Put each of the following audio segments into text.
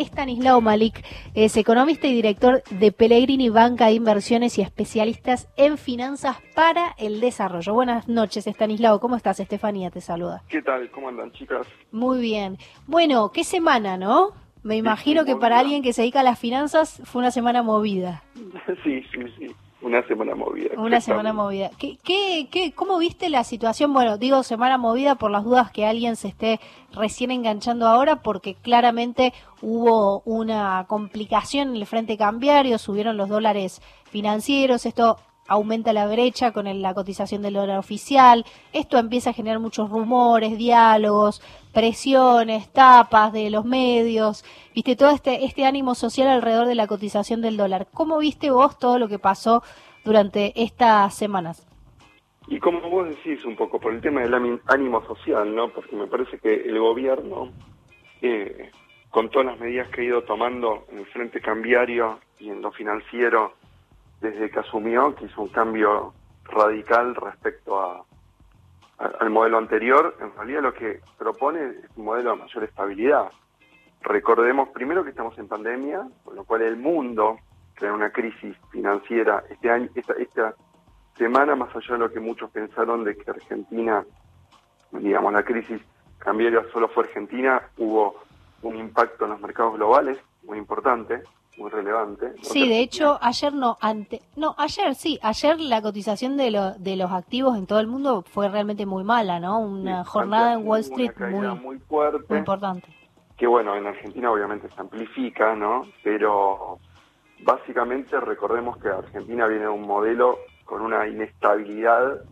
Estanislao Malik, es economista y director de Pellegrini Banca de Inversiones y especialistas en finanzas para el desarrollo. Buenas noches, Estanislao. ¿Cómo estás? Estefanía te saluda. ¿Qué tal? ¿Cómo andan, chicas? Muy bien. Bueno, qué semana, ¿no? Me imagino que para alguien que se dedica a las finanzas fue una semana movida. sí, sí, sí. Una semana movida. Una semana movida. ¿Qué, qué, qué, ¿Cómo viste la situación? Bueno, digo semana movida por las dudas que alguien se esté recién enganchando ahora, porque claramente hubo una complicación en el frente cambiario, subieron los dólares financieros, esto aumenta la brecha con la cotización del dólar oficial, esto empieza a generar muchos rumores, diálogos, presiones, tapas de los medios, viste todo este, este ánimo social alrededor de la cotización del dólar. ¿Cómo viste vos todo lo que pasó durante estas semanas? Y como vos decís un poco, por el tema del ánimo social, ¿no? Porque me parece que el gobierno, eh, con todas las medidas que ha ido tomando en el frente cambiario y en lo financiero, desde que asumió, que hizo un cambio radical respecto a, al modelo anterior, en realidad lo que propone es un modelo de mayor estabilidad. Recordemos primero que estamos en pandemia, con lo cual el mundo crea una crisis financiera este año, esta, esta semana, más allá de lo que muchos pensaron de que Argentina, digamos, la crisis cambiaria solo fue Argentina, hubo un impacto en los mercados globales muy importante muy relevante. Sí, de hecho, ayer no, ante, no, ayer sí, ayer la cotización de, lo, de los activos en todo el mundo fue realmente muy mala, ¿no? Una jornada en Wall Street muy, fuerte, muy importante. Que bueno, en Argentina obviamente se amplifica, ¿no? Pero básicamente recordemos que Argentina viene de un modelo con una inestabilidad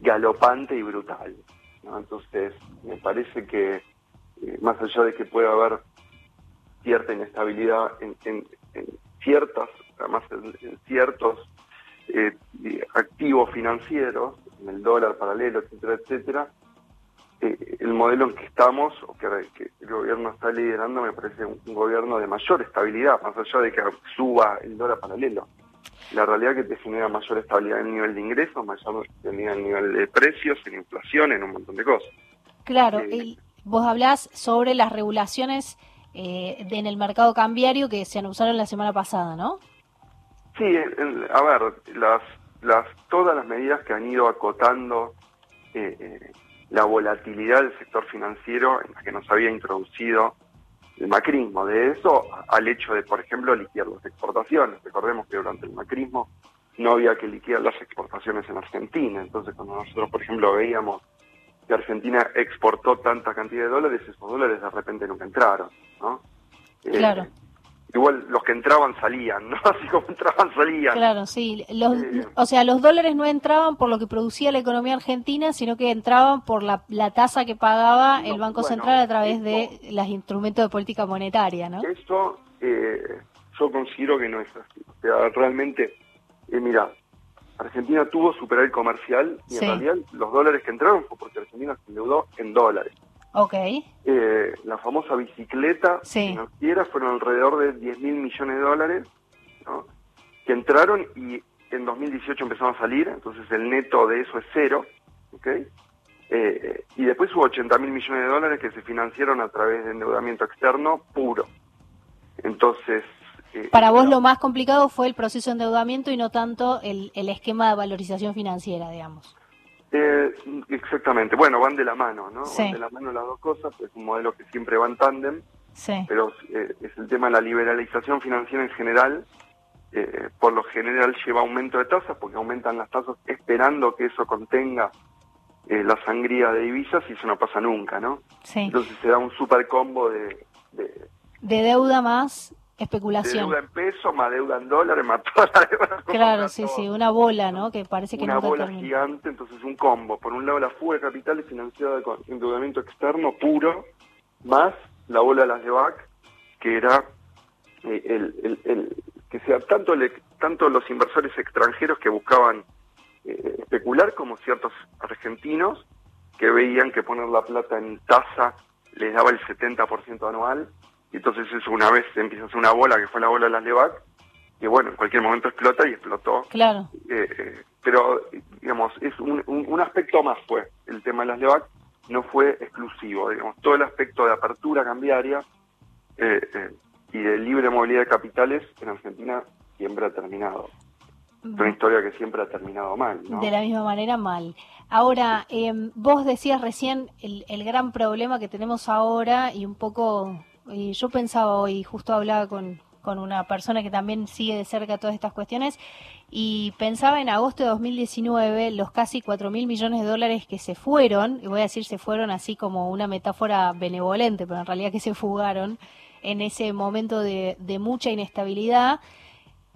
galopante y brutal. ¿no? Entonces, me parece que eh, más allá de que pueda haber cierta inestabilidad en, ciertas, además en, ciertos eh, activos financieros, en el dólar paralelo, etcétera, etcétera, eh, el modelo en que estamos, o que, el gobierno está liderando, me parece un, gobierno de mayor estabilidad, más allá de que suba el dólar paralelo. La realidad es que te genera mayor estabilidad en el nivel de ingresos, mayor estabilidad en el nivel de precios, en inflación, en un montón de cosas. Claro, eh, y vos hablás sobre las regulaciones eh, en el mercado cambiario que se anunciaron la semana pasada, ¿no? Sí, a ver, las, las, todas las medidas que han ido acotando eh, eh, la volatilidad del sector financiero en las que nos había introducido el macrismo, de eso al hecho de, por ejemplo, liquidar las exportaciones. Recordemos que durante el macrismo no había que liquidar las exportaciones en Argentina, entonces cuando nosotros, por ejemplo, veíamos que Argentina exportó tanta cantidad de dólares, esos dólares de repente nunca entraron, ¿no? Eh, claro. igual los que entraban salían, ¿no? Así como entraban salían. Claro, sí. Los, eh, o sea, los dólares no entraban por lo que producía la economía argentina, sino que entraban por la, la tasa que pagaba el Banco Central a través de los instrumentos de política monetaria, ¿no? Eso eh, yo considero que no es así. O sea, realmente, mira, Argentina tuvo superávit comercial y en realidad los dólares que entraron fue porque Argentina se endeudó en dólares. Ok. Eh, la famosa bicicleta financiera fueron alrededor de 10 mil millones de dólares que entraron y en 2018 empezaron a salir, entonces el neto de eso es cero. ¿okay? Eh, y después hubo 80 mil millones de dólares que se financiaron a través de endeudamiento externo puro. Entonces, para vos lo más complicado fue el proceso de endeudamiento y no tanto el, el esquema de valorización financiera, digamos. Eh, exactamente. Bueno, van de la mano, ¿no? Van de la mano las dos cosas. Es un modelo que siempre va en tándem. Sí. Pero eh, es el tema de la liberalización financiera en general. Eh, por lo general lleva aumento de tasas porque aumentan las tasas esperando que eso contenga la sangría de divisas y eso no pasa nunca, ¿no? Sí. Entonces se da un super combo de, de, de deuda más especulación. deuda en pesos, más deuda en dólares, más toda la deuda. Claro, sí, sí, una bola, ¿no? Que parece que Una bola gigante, entonces un combo. Por un lado la fuga de capitales financiada con endeudamiento externo puro, más la bola de las de BAC, que era eh, el, el, que sea tanto, tanto los inversores extranjeros que buscaban eh, especular como ciertos argentinos que veían que poner la plata en tasa les daba el 70% anual entonces eso una vez empieza a ser una bola, que fue la bola de las LEVAC, que bueno, en cualquier momento explota y explotó. Claro. Eh, eh, pero, digamos, es un, un, aspecto más fue el tema de las LEVAC, no fue exclusivo, digamos, todo el aspecto de apertura cambiaria eh, y de libre movilidad de capitales en Argentina siempre ha terminado. Es una historia que siempre ha terminado mal. ¿no? De la misma manera, mal. Ahora, em, vos decías recién el, el, gran problema que tenemos ahora y un poco, y yo pensaba hoy, justo hablaba con, con una persona que también sigue de cerca todas estas cuestiones y pensaba en agosto de 2019 los casi 4 mil millones de dólares que se fueron, y voy a decir se fueron así como una metáfora benevolente, pero en realidad que se fugaron en ese momento de, de mucha inestabilidad,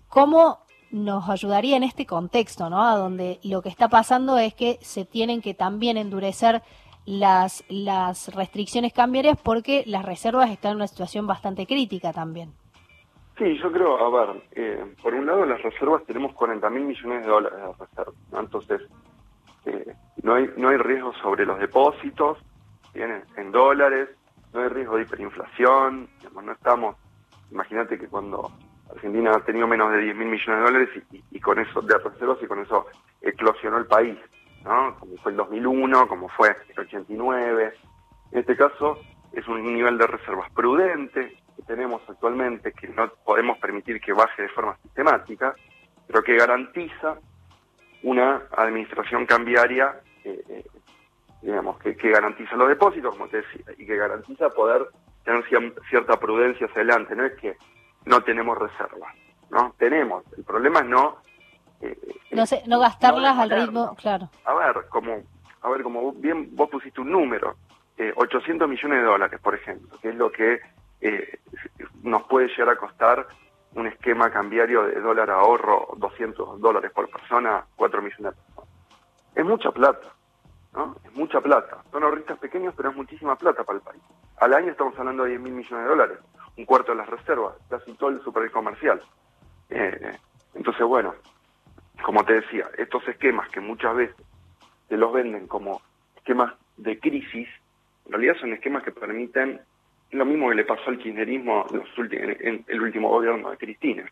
¿cómo nos ayudaría en este contexto, ¿no? A donde lo que está pasando es que se tienen que también endurecer las, las restricciones cambiarias porque las reservas están en una situación bastante crítica también. Sí, yo creo, a ver, eh, por un lado las reservas tenemos 40 mil millones de dólares de reservas, ¿no? entonces eh, no hay no hay riesgo sobre los depósitos, tienen en dólares, no hay riesgo de hiperinflación, digamos, no estamos, imagínate que cuando Argentina ha tenido menos de 10 mil millones de dólares y, y, con eso de reservas y con eso eclosionó el país, ¿no? Como fue el 2001, como fue el 89. En este caso es un nivel de reservas prudente que tenemos actualmente, que no podemos permitir que baje de forma sistemática, pero que garantiza una administración cambiaria, eh, eh, digamos, que, que garantiza los depósitos, como te decía, y que garantiza poder tener cierta prudencia hacia adelante. No es que no tenemos reservas, ¿no? Tenemos. El problema es no... Eh, no, sé, no gastarlas no al ritmo, claro. A ver, como, a ver, como bien vos pusiste un número, eh, 800 millones de dólares, por ejemplo, que es lo que eh, nos puede llegar a costar un esquema cambiario de dólar ahorro, 200 dólares por persona, 4 millones de personas. Es mucha plata, ¿no? Es mucha plata. Son ahorristas pequeños, pero es muchísima plata para el país. Al año estamos hablando de 10 mil millones de dólares un cuarto de las reservas, casi todo el super comercial. Eh, entonces, bueno, como te decía, estos esquemas que muchas veces se los venden como esquemas de crisis, en realidad son esquemas que permiten lo mismo que le pasó al kirchnerismo los en el último gobierno de Cristina,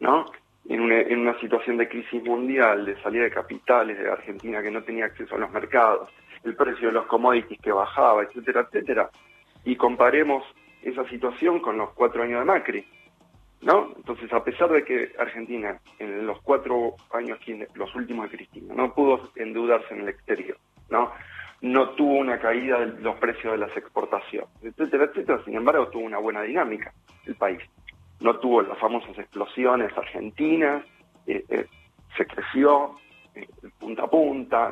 ¿no? En una, en una situación de crisis mundial, de salida de capitales de Argentina que no tenía acceso a los mercados, el precio de los commodities que bajaba, etcétera, etcétera, y comparemos esa situación con los cuatro años de Macri, ¿no? Entonces, a pesar de que Argentina, en los cuatro años, los últimos de Cristina, no pudo endeudarse en el exterior, ¿no? No tuvo una caída de los precios de las exportaciones, etcétera, etcétera, sin embargo, tuvo una buena dinámica el país. No tuvo las famosas explosiones argentinas, eh, eh, se creció eh, punta a punta.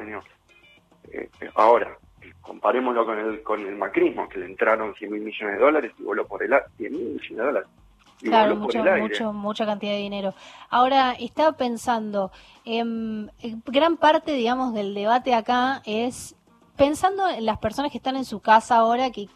ahora, comparémoslo con el con el macrismo, que le entraron 100 mil millones de dólares y voló por el 100 mil millones de dólares. Claro, mucho, mucho, mucha cantidad de dinero. Ahora, estaba pensando, eh, gran parte, digamos, del debate acá es pensando en las personas que están en su casa ahora, que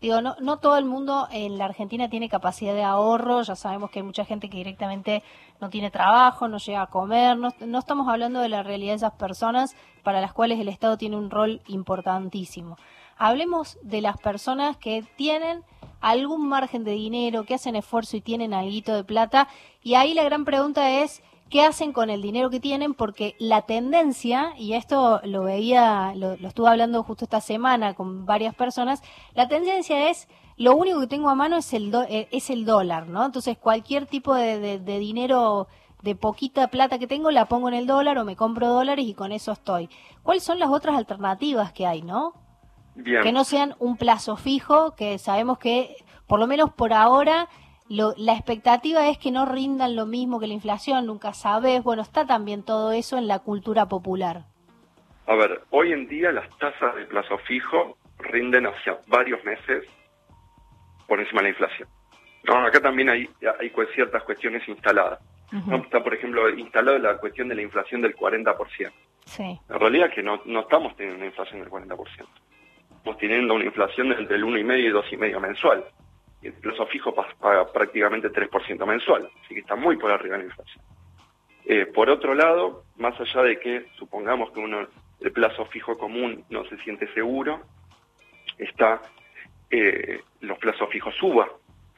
digo, no, no todo el mundo en la Argentina tiene capacidad de ahorro, ya sabemos que hay mucha gente que directamente no tiene trabajo, no llega a comer, no, no estamos hablando de la realidad de esas personas para las cuales el Estado tiene un rol importantísimo. Hablemos de las personas que tienen algún margen de dinero, que hacen esfuerzo y tienen algo de plata, y ahí la gran pregunta es, qué hacen con el dinero que tienen, porque la tendencia, y esto lo veía, lo, lo, estuve hablando justo esta semana con varias personas, la tendencia es, lo único que tengo a mano es el, do, eh, es el dólar, ¿no? Entonces cualquier tipo de, de, de, dinero, de poquita plata que tengo, la pongo en el dólar o me compro dólares y con eso estoy. ¿Cuáles son las otras alternativas que hay, no? Bien. Que no sean un plazo fijo, que sabemos que, por lo menos por ahora, lo, la expectativa es que no rindan lo mismo que la inflación, nunca sabes. Bueno, está también todo eso en la cultura popular. A ver, hoy en día las tasas de plazo fijo rinden hacia varios meses por encima de la inflación. ¿no? Acá también hay, hay ciertas cuestiones instaladas. Uh -huh. ¿no? Está, por ejemplo, instalada la cuestión de la inflación del 40%. Sí. La realidad es que no, no estamos teniendo una inflación del 40%. Estamos teniendo una inflación entre el 1,5 y 2,5 mensual el plazo fijo paga prácticamente 3% mensual, así que está muy por arriba de la inflación. Eh, por otro lado, más allá de que supongamos que uno el plazo fijo común no se siente seguro, está eh, los plazos fijos suba,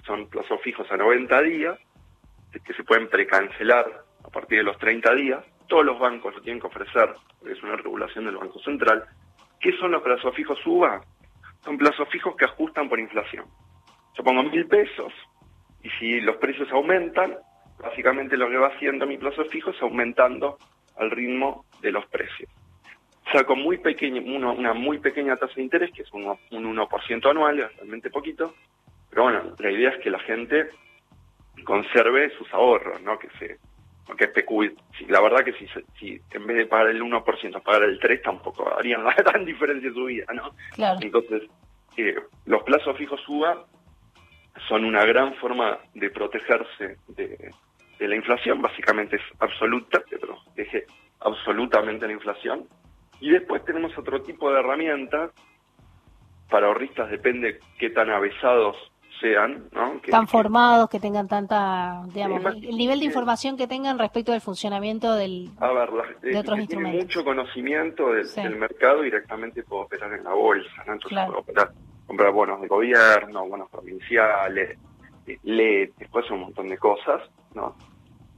son plazos fijos a 90 días, que se pueden precancelar a partir de los 30 días, todos los bancos lo tienen que ofrecer, porque es una regulación del Banco Central. ¿Qué son los plazos fijos suba? Son plazos fijos que ajustan por inflación. Yo pongo mil pesos y si los precios aumentan, básicamente lo que va haciendo mi plazo fijo es aumentando al ritmo de los precios. Saco muy pequeño, una muy pequeña tasa de interés, que es un 1% anual, es realmente poquito, pero bueno, la idea es que la gente conserve sus ahorros, ¿no? Que se que especule. La verdad que si, si en vez de pagar el 1%, pagar el 3%, tampoco harían la gran diferencia en su vida, ¿no? Claro. Entonces, eh, los plazos fijos UBA son una gran forma de protegerse de, la inflación, básicamente es absoluta, te protege absolutamente la inflación. Y después tenemos otro tipo de herramientas, para ahorristas depende qué tan avesados sean, ¿no? tan formados, que tengan tanta, digamos, el nivel de información que tengan respecto del funcionamiento del, a ver, de otros instrumentos. mucho conocimiento del, mercado directamente puedo operar en la bolsa, ¿no? Entonces puedo operar, comprar bonos de gobierno, bonos provinciales, eh, lee después un montón de cosas, ¿no?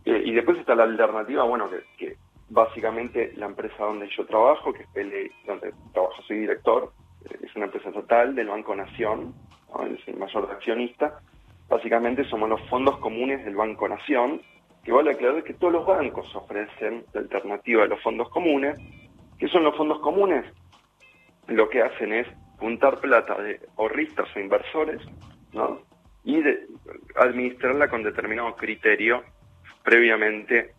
Eh, y después está la alternativa, bueno, que, que básicamente la empresa donde yo trabajo, que es PLE, donde trabajo, soy director, eh, es una empresa total del Banco Nación, es el mayor accionista, básicamente somos los fondos comunes del Banco Nación, que vale aclarar que todos los bancos ofrecen la alternativa de los fondos comunes. ¿Qué son los fondos comunes? Lo que hacen es juntar plata de ahorristas o inversores, ¿no? Y administrarla con determinado criterio previamente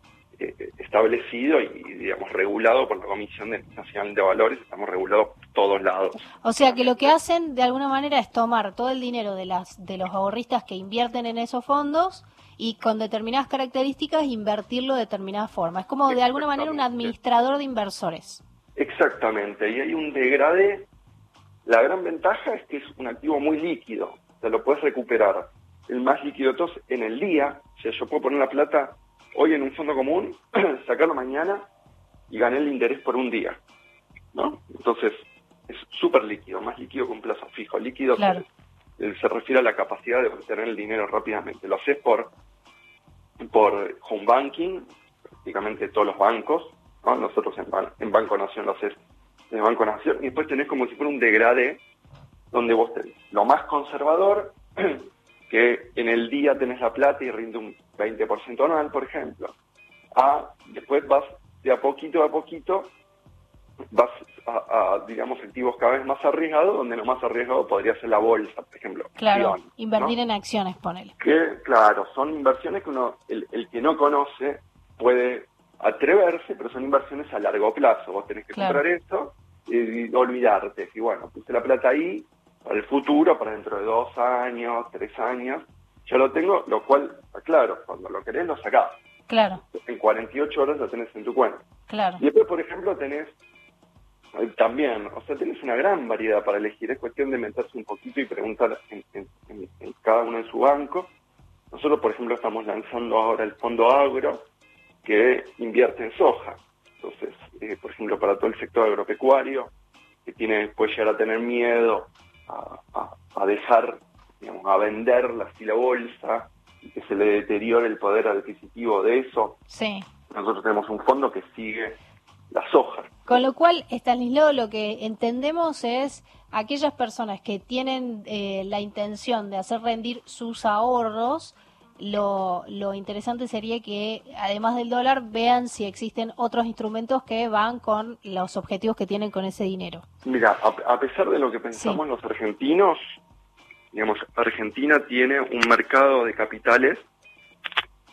establecido y, digamos, regulado por la Comisión Nacional de Valores, estamos regulados por todos lados. O sea que lo que hacen de alguna manera es tomar todo el dinero de, las, de los ahorristas que invierten en esos fondos y con determinadas características invertirlo de determinada forma. Es como de alguna manera un administrador de inversores. Exactamente, y hay un degradé. La gran ventaja es que es un activo muy líquido, te lo puedes recuperar. El más líquido de todos en el día, o sea, yo puedo poner la plata hoy en un fondo común, sacarlo mañana y gané el interés por un día. ¿no? Entonces, es súper líquido, más líquido que un plazo fijo. Líquido se, refiere a la capacidad de obtener el dinero rápidamente. Lo haces por, por home banking, prácticamente todos los bancos. ¿no? Nosotros en, en Banco Nación lo haces en Banco Nación. Y después tenés como si fuera un degradé, donde vos tenés lo más conservador, que en el día tenés la plata y rinde un 20% anual, por ejemplo, a después vas de a poquito a poquito, vas a, digamos, activos cada vez más arriesgados, donde lo más arriesgado podría ser la bolsa, por ejemplo. Claro, invertir en acciones, ponele. Que, claro, son inversiones que uno, el, que no conoce puede atreverse, pero son inversiones a largo plazo. Vos tenés que comprar esto y, olvidarte. Y bueno, puse la plata ahí para el futuro, para dentro de dos años, tres años, yo lo tengo, lo cual, claro, cuando lo querés lo sacás. Claro. En 48 horas lo tenés en tu cuenta. Claro. Y después, por ejemplo, tenés eh, también, o sea, tenés una gran variedad para elegir. Es cuestión de meterse un poquito y preguntar en, cada uno en su banco. Nosotros, por ejemplo, estamos lanzando ahora el fondo agro que invierte en soja. Entonces, eh, por ejemplo, para todo el sector agropecuario, que tiene, puede llegar a tener miedo a, a dejar a vender la bolsa y que se le deteriore el poder adquisitivo de eso. Sí. Nosotros tenemos un fondo que sigue la soja. Con lo cual, Stanislao, lo que entendemos es aquellas personas que tienen eh, la intención de hacer rendir sus ahorros, lo, lo, interesante sería que, además del dólar, vean si existen otros instrumentos que van con los objetivos que tienen con ese dinero. Mira, a, pesar de lo que pensamos los argentinos, digamos, Argentina tiene un mercado de capitales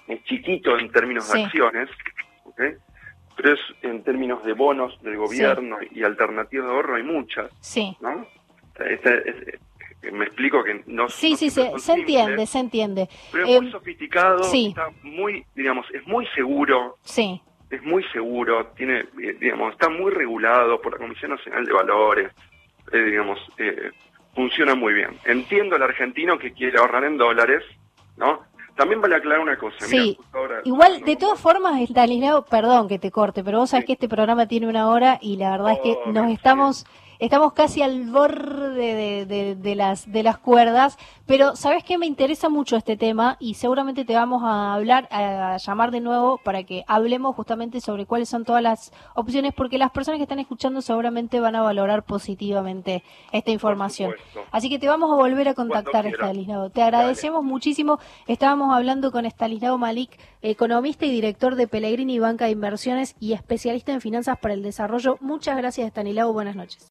es chiquito en términos de acciones, pero es en términos de bonos del gobierno y alternativas de ahorro hay muchas, sí. ¿no? Este me explico que no sí sí se, entiende se entiende. Pero es muy em, sofisticado está muy digamos es muy seguro. Sí. Es muy seguro tiene digamos está muy regulado por la Comisión Nacional de Valores eh, digamos eh, funciona muy bien. Entiendo al argentino que quiere ahorrar en dólares, ¿no? También vale aclarar una cosa. Sí, igual, de todas formas, Stanislao, perdón que te corte, pero vos sabés que este programa tiene una hora y la verdad es que nos estamos estamos casi al borde de, las, de las cuerdas, pero ¿sabes qué? Me interesa mucho este tema y seguramente te vamos a hablar, a llamar de nuevo para que hablemos justamente sobre cuáles son todas las opciones, porque las personas que están escuchando seguramente van a valorar positivamente esta información. Así que te vamos a volver a contactar, Estanislao. Te agradecemos muchísimo. Estábamos hablando con Estanislao Malik, economista y director de Pellegrini Banca de Inversiones y especialista en finanzas para el desarrollo. Muchas gracias, Estanislao. Buenas noches.